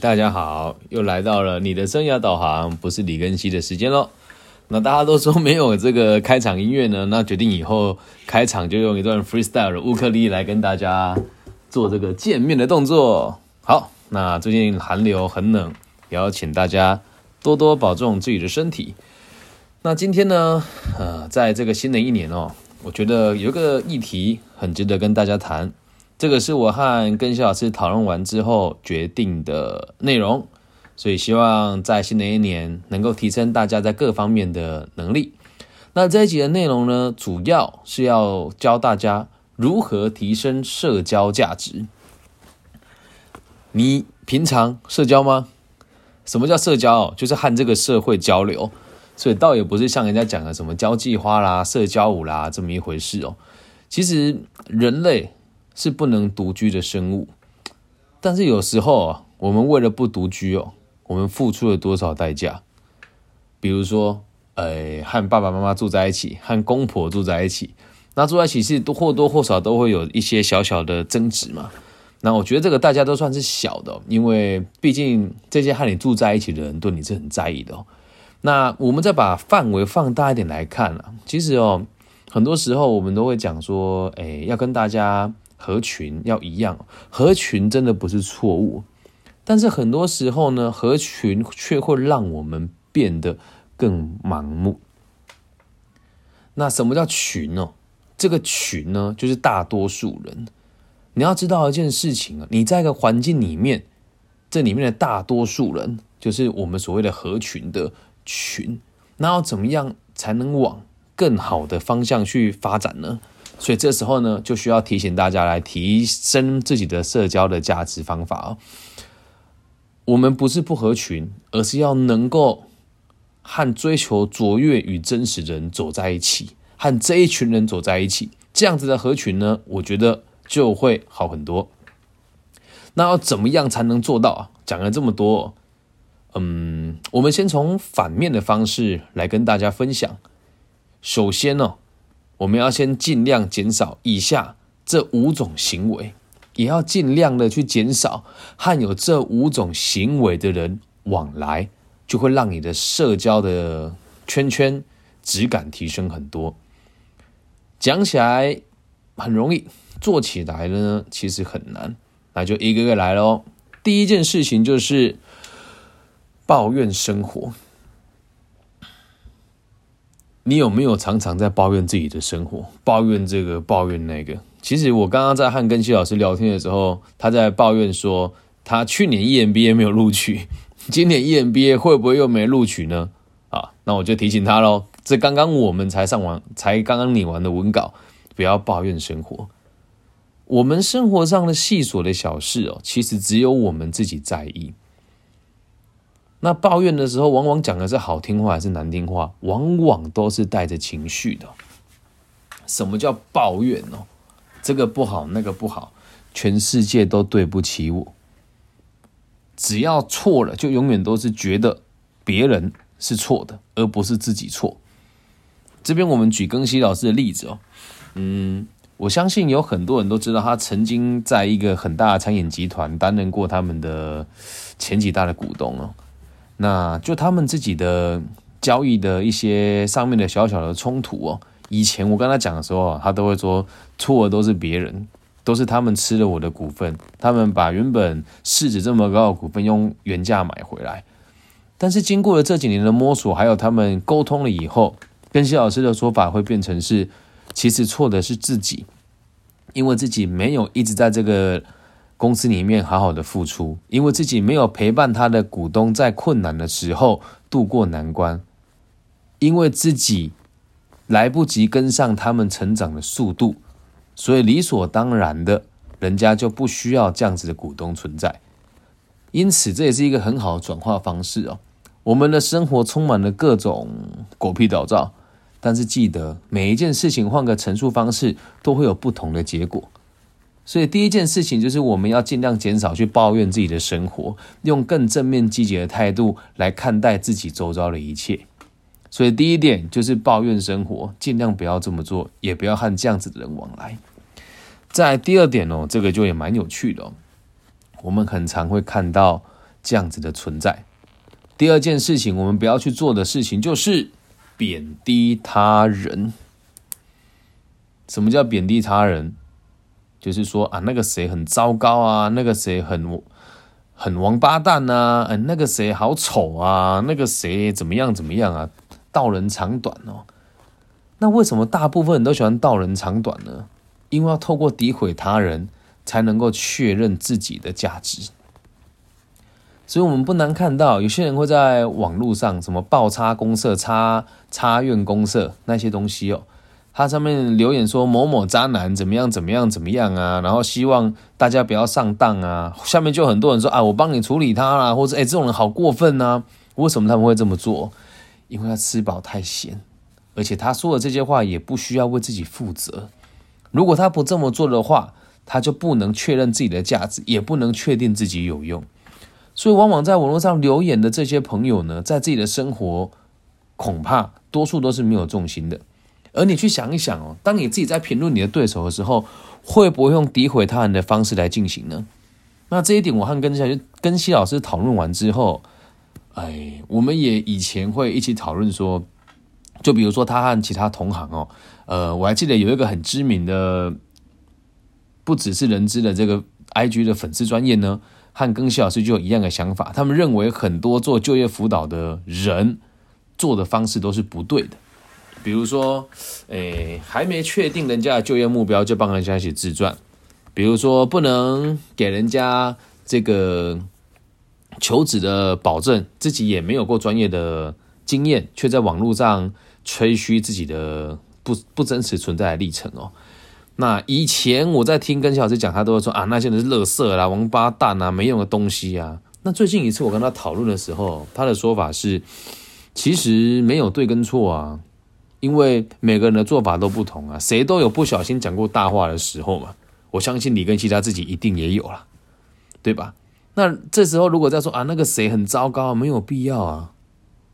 大家好，又来到了你的生涯导航，不是李根熙的时间喽。那大家都说没有这个开场音乐呢，那决定以后开场就用一段 freestyle 的乌克丽来跟大家做这个见面的动作。好，那最近寒流很冷，也要请大家多多保重自己的身体。那今天呢，呃，在这个新的一年哦，我觉得有个议题很值得跟大家谈。这个是我和跟肖老师讨论完之后决定的内容，所以希望在新的一年能够提升大家在各方面的能力。那这一集的内容呢，主要是要教大家如何提升社交价值。你平常社交吗？什么叫社交？就是和这个社会交流，所以倒也不是像人家讲的什么交际花啦、社交舞啦这么一回事哦。其实人类。是不能独居的生物，但是有时候啊，我们为了不独居哦，我们付出了多少代价？比如说，呃，和爸爸妈妈住在一起，和公婆住在一起，那住在一起是都或多或少都会有一些小小的争执嘛。那我觉得这个大家都算是小的，因为毕竟这些和你住在一起的人对你是很在意的。那我们再把范围放大一点来看啊，其实哦，很多时候我们都会讲说，哎，要跟大家。合群要一样，合群真的不是错误，但是很多时候呢，合群却会让我们变得更盲目。那什么叫群呢？这个群呢，就是大多数人。你要知道一件事情啊，你在一个环境里面，这里面的大多数人，就是我们所谓的合群的群。那要怎么样才能往更好的方向去发展呢？所以这时候呢，就需要提醒大家来提升自己的社交的价值方法哦。我们不是不合群，而是要能够和追求卓越与真实的人走在一起，和这一群人走在一起，这样子的合群呢，我觉得就会好很多。那要怎么样才能做到啊？讲了这么多，嗯，我们先从反面的方式来跟大家分享。首先呢。我们要先尽量减少以下这五种行为，也要尽量的去减少和有这五种行为的人往来，就会让你的社交的圈圈质感提升很多。讲起来很容易，做起来呢其实很难。那就一个个来喽。第一件事情就是抱怨生活。你有没有常常在抱怨自己的生活，抱怨这个，抱怨那个？其实我刚刚在和根希老师聊天的时候，他在抱怨说，他去年 EMBA 没有录取，今年 EMBA 会不会又没录取呢？啊，那我就提醒他喽，这刚刚我们才上完，才刚刚拟完的文稿，不要抱怨生活。我们生活上的细琐的小事哦，其实只有我们自己在意。那抱怨的时候，往往讲的是好听话还是难听话，往往都是带着情绪的。什么叫抱怨呢？这个不好，那个不好，全世界都对不起我。只要错了，就永远都是觉得别人是错的，而不是自己错。这边我们举庚希老师的例子哦，嗯，我相信有很多人都知道，他曾经在一个很大的餐饮集团担任过他们的前几大的股东哦。那就他们自己的交易的一些上面的小小的冲突哦，以前我跟他讲的时候，他都会说错的都是别人，都是他们吃了我的股份，他们把原本市值这么高的股份用原价买回来。但是经过了这几年的摸索，还有他们沟通了以后，跟谢老师的说法会变成是，其实错的是自己，因为自己没有一直在这个。公司里面好好的付出，因为自己没有陪伴他的股东在困难的时候渡过难关，因为自己来不及跟上他们成长的速度，所以理所当然的，人家就不需要这样子的股东存在。因此，这也是一个很好的转化方式哦。我们的生活充满了各种狗屁倒灶，但是记得每一件事情换个陈述方式，都会有不同的结果。所以第一件事情就是我们要尽量减少去抱怨自己的生活，用更正面积极的态度来看待自己周遭的一切。所以第一点就是抱怨生活，尽量不要这么做，也不要和这样子的人往来。在第二点哦，这个就也蛮有趣的。我们很常会看到这样子的存在。第二件事情，我们不要去做的事情就是贬低他人。什么叫贬低他人？就是说啊，那个谁很糟糕啊，那个谁很很王八蛋呐，嗯，那个谁好丑啊，那个谁怎么样怎么样啊，道人长短哦。那为什么大部分人都喜欢道人长短呢？因为要透过诋毁他人，才能够确认自己的价值。所以，我们不难看到，有些人会在网络上什么爆差公社、差差院公社那些东西哦，他上面留言说某某渣男怎么样怎么样怎么样啊，然后希望大家不要上当啊。下面就很多人说啊，我帮你处理他啦，或者哎，这种人好过分呐。为什么他们会这么做？因为他吃饱太闲，而且他说的这些话也不需要为自己负责。如果他不这么做的话，他就不能确认自己的价值，也不能确定自己有用。所以，往往在网络上留言的这些朋友呢，在自己的生活恐怕多数都是没有重心的。而你去想一想哦，当你自己在评论你的对手的时候，会不会用诋毁他人的方式来进行呢？那这一点，我和跟下跟西老师讨论完之后，哎，我们也以前会一起讨论说，就比如说他和其他同行哦，呃，我还记得有一个很知名的，不只是人知的这个 IG 的粉丝专业呢。和庚希老师就有一样的想法，他们认为很多做就业辅导的人做的方式都是不对的。比如说，诶，还没确定人家的就业目标就帮人家写自传；比如说，不能给人家这个求职的保证，自己也没有过专业的经验，却在网络上吹嘘自己的不 不真实存在的历程哦。那以前我在听跟小老师讲，他都会说啊，那些人是乐色啦、王八蛋啊、没用的东西啊。那最近一次我跟他讨论的时候，他的说法是，其实没有对跟错啊，因为每个人的做法都不同啊，谁都有不小心讲过大话的时候嘛。我相信你跟其他自己一定也有了，对吧？那这时候如果再说啊，那个谁很糟糕，没有必要啊。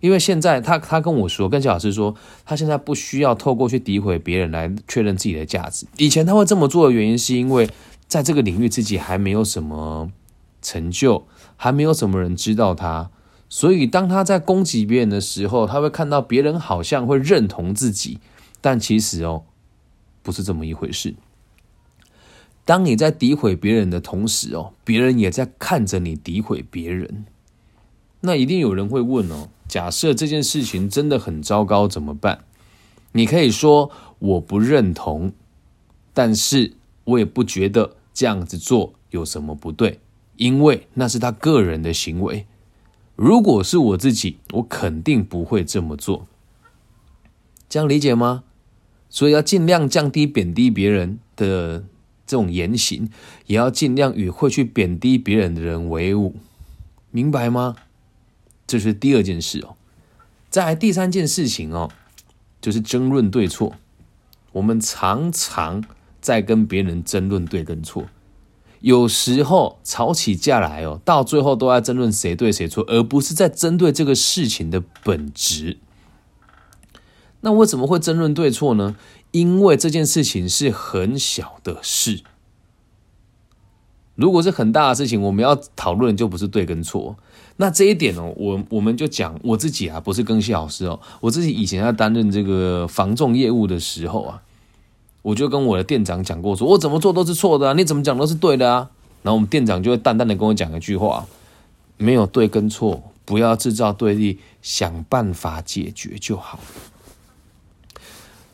因为现在他他跟我说，跟小老师说，他现在不需要透过去诋毁别人来确认自己的价值。以前他会这么做的原因，是因为在这个领域自己还没有什么成就，还没有什么人知道他，所以当他在攻击别人的时候，他会看到别人好像会认同自己，但其实哦，不是这么一回事。当你在诋毁别人的同时哦，别人也在看着你诋毁别人。那一定有人会问哦。假设这件事情真的很糟糕，怎么办？你可以说我不认同，但是我也不觉得这样子做有什么不对，因为那是他个人的行为。如果是我自己，我肯定不会这么做。这样理解吗？所以要尽量降低贬低别人的这种言行，也要尽量与会去贬低别人的人为伍，明白吗？这是第二件事哦，再第三件事情哦，就是争论对错。我们常常在跟别人争论对跟错，有时候吵起架来哦，到最后都在争论谁对谁错，而不是在针对这个事情的本质。那为什么会争论对错呢？因为这件事情是很小的事。如果是很大的事情，我们要讨论就不是对跟错。那这一点哦，我我们就讲我自己啊，不是更新老师哦，我自己以前在担任这个防重业务的时候啊，我就跟我的店长讲过，说我怎么做都是错的啊，你怎么讲都是对的啊。然后我们店长就会淡淡的跟我讲一句话：没有对跟错，不要制造对立，想办法解决就好。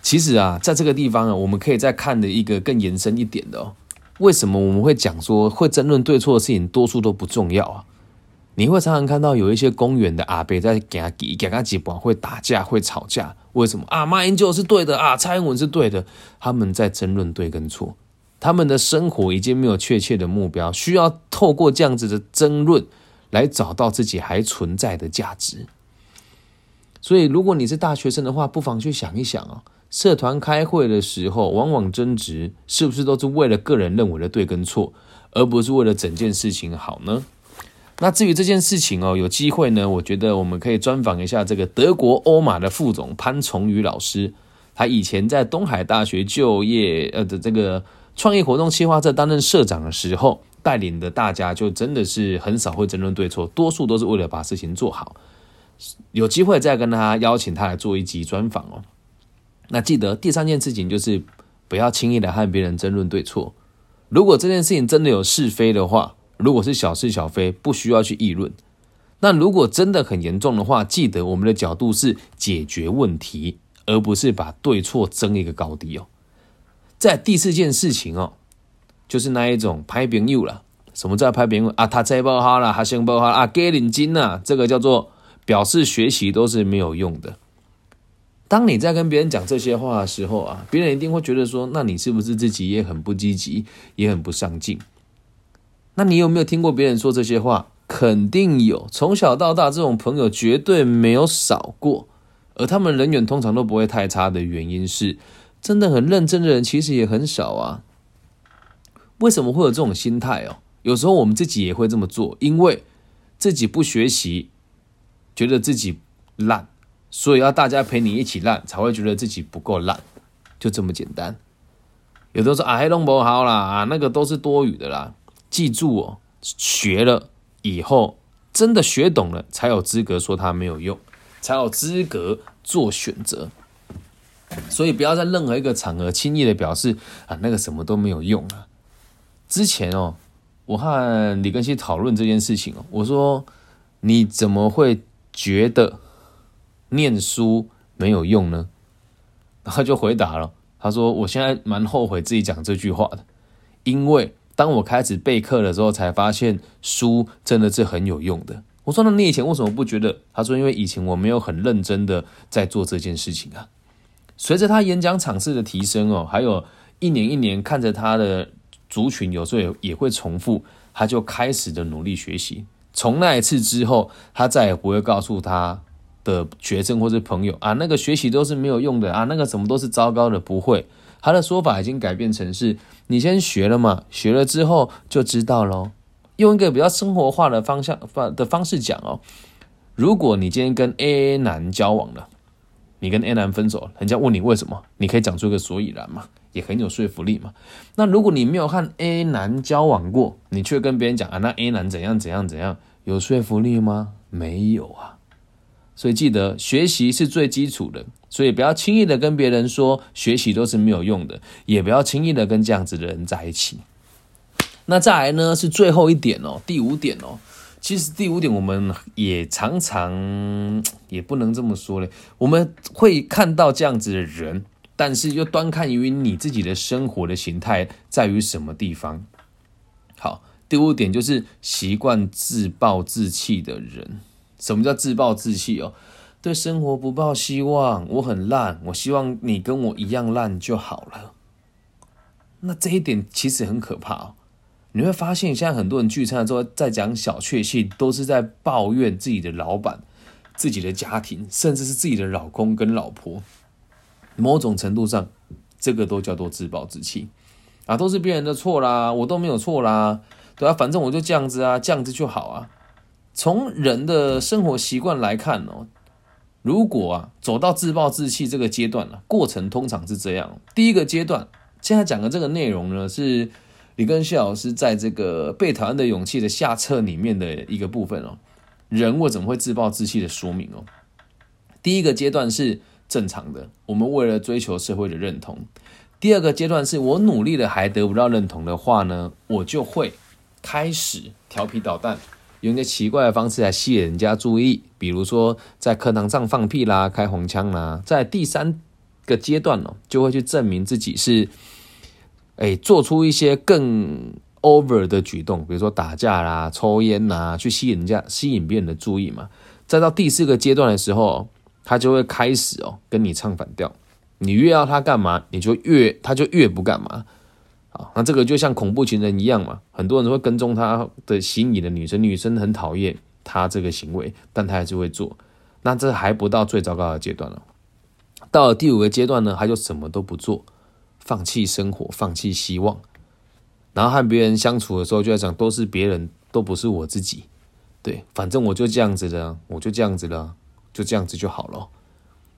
其实啊，在这个地方啊，我们可以再看的一个更延伸一点的哦，为什么我们会讲说会争论对错的事情，多数都不重要啊？你会常常看到有一些公园的阿伯在给他给给他几把会打架会吵架，为什么啊？马英九是对的啊，蔡英文是对的，他们在争论对跟错，他们的生活已经没有确切的目标，需要透过这样子的争论来找到自己还存在的价值。所以，如果你是大学生的话，不妨去想一想啊，社团开会的时候，往往争执是不是都是为了个人认为的对跟错，而不是为了整件事情好呢？那至于这件事情哦，有机会呢，我觉得我们可以专访一下这个德国欧马的副总潘崇宇老师。他以前在东海大学就业呃的这个创业活动计划在担任社长的时候，带领的大家就真的是很少会争论对错，多数都是为了把事情做好。有机会再跟他邀请他来做一集专访哦。那记得第三件事情就是不要轻易的和别人争论对错。如果这件事情真的有是非的话，如果是小是小非，不需要去议论。那如果真的很严重的话，记得我们的角度是解决问题，而不是把对错争一个高低哦。在第四件事情哦，就是那一种拍朋友了。什么叫拍朋友啊？他再不好了，他先不好啊，给领金呐，这个叫做表示学习都是没有用的。当你在跟别人讲这些话的时候啊，别人一定会觉得说，那你是不是自己也很不积极，也很不上进？那你有没有听过别人说这些话？肯定有，从小到大这种朋友绝对没有少过。而他们人缘通常都不会太差的原因是，真的很认真的人其实也很少啊。为什么会有这种心态哦？有时候我们自己也会这么做，因为自己不学习，觉得自己烂。所以要大家陪你一起烂，才会觉得自己不够烂，就这么简单。有的说啊，黑龙不好啦，啊，那个都是多余的啦。记住哦，学了以后，真的学懂了，才有资格说它没有用，才有资格做选择。所以不要在任何一个场合轻易的表示啊，那个什么都没有用啊。之前哦，我和李根熙讨论这件事情哦，我说你怎么会觉得？念书没有用呢，然后就回答了。他说：“我现在蛮后悔自己讲这句话的，因为当我开始备课的时候，才发现书真的是很有用的。”我说：“那你以前为什么不觉得？”他说：“因为以前我没有很认真的在做这件事情啊。”随着他演讲场次的提升哦，还有一年一年看着他的族群有时候也也会重复，他就开始的努力学习。从那一次之后，他再也不会告诉他。的学生或是朋友啊，那个学习都是没有用的啊，那个什么都是糟糕的，不会。他的说法已经改变成是：你先学了嘛，学了之后就知道喽。用一个比较生活化的方向方的方式讲哦，如果你今天跟 A 男交往了，你跟 A 男分手，人家问你为什么，你可以讲出个所以然嘛，也很有说服力嘛。那如果你没有和 A 男交往过，你却跟别人讲啊，那 A 男怎样怎样怎样，有说服力吗？没有啊。所以记得学习是最基础的，所以不要轻易的跟别人说学习都是没有用的，也不要轻易的跟这样子的人在一起。那再来呢是最后一点哦，第五点哦，其实第五点我们也常常也不能这么说嘞，我们会看到这样子的人，但是又端看于你自己的生活的形态在于什么地方。好，第五点就是习惯自暴自弃的人。什么叫自暴自弃哦？对生活不抱希望，我很烂，我希望你跟我一样烂就好了。那这一点其实很可怕哦。你会发现，现在很多人聚餐的时候在讲小确幸，都是在抱怨自己的老板、自己的家庭，甚至是自己的老公跟老婆。某种程度上，这个都叫做自暴自弃啊，都是别人的错啦，我都没有错啦，对啊，反正我就这样子啊，这样子就好啊。从人的生活习惯来看哦，如果啊走到自暴自弃这个阶段呢，过程通常是这样：第一个阶段，现在讲的这个内容呢，是李根旭老师在这个《被讨厌的勇气》的下册里面的一个部分哦。人为什么会自暴自弃的说明哦？第一个阶段是正常的，我们为了追求社会的认同；第二个阶段是我努力了还得不到认同的话呢，我就会开始调皮捣蛋。用一些奇怪的方式来吸引人家注意，比如说在课堂上放屁啦、开红腔啦，在第三个阶段呢，就会去证明自己是，哎，做出一些更 over 的举动，比如说打架啦、抽烟呐，去吸引人家、吸引别人的注意嘛。再到第四个阶段的时候，他就会开始哦跟你唱反调，你越要他干嘛，你就越他就越不干嘛。啊，那这个就像恐怖情人一样嘛，很多人会跟踪他的心仪的女生，女生很讨厌他这个行为，但他还是会做。那这还不到最糟糕的阶段了，到了第五个阶段呢，他就什么都不做，放弃生活，放弃希望，然后和别人相处的时候就在讲，都是别人，都不是我自己。对，反正我就这样子的，我就这样子了，就这样子就好了。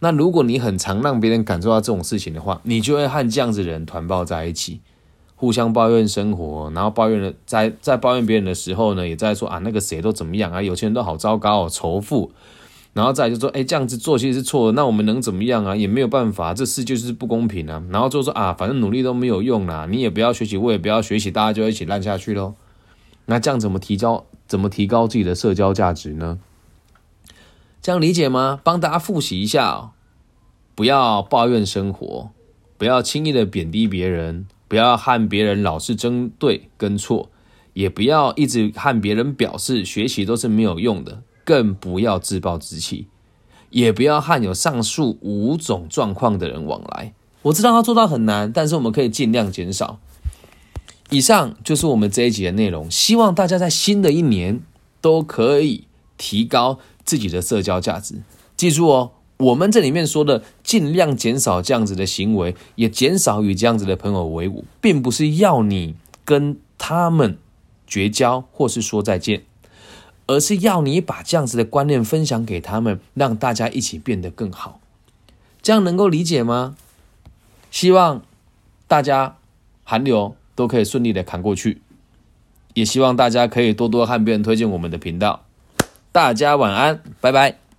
那如果你很常让别人感受到这种事情的话，你就会和这样子的人团抱在一起。互相抱怨生活，然后抱怨了，在在抱怨别人的时候呢，也在说啊那个谁都怎么样啊，有钱人都好糟糕哦，仇富，然后再就说哎这样子做其实是错的，那我们能怎么样啊？也没有办法，这事就是不公平啊。然后就说啊，反正努力都没有用啦，你也不要学习，我也不要学习，大家就一起烂下去喽。那这样怎么提高怎么提高自己的社交价值呢？这样理解吗？帮大家复习一下哦，不要抱怨生活，不要轻易的贬低别人。不要和别人老是争对跟错，也不要一直和别人表示学习都是没有用的，更不要自暴自弃，也不要和有上述五种状况的人往来。我知道要做到很难，但是我们可以尽量减少。以上就是我们这一集的内容，希望大家在新的一年都可以提高自己的社交价值。记住哦。我们这里面说的尽量减少这样子的行为，也减少与这样子的朋友为伍，并不是要你跟他们绝交或是说再见，而是要你把这样子的观念分享给他们，让大家一起变得更好。这样能够理解吗？希望大家寒流都可以顺利的扛过去，也希望大家可以多多和别人推荐我们的频道。大家晚安，拜拜。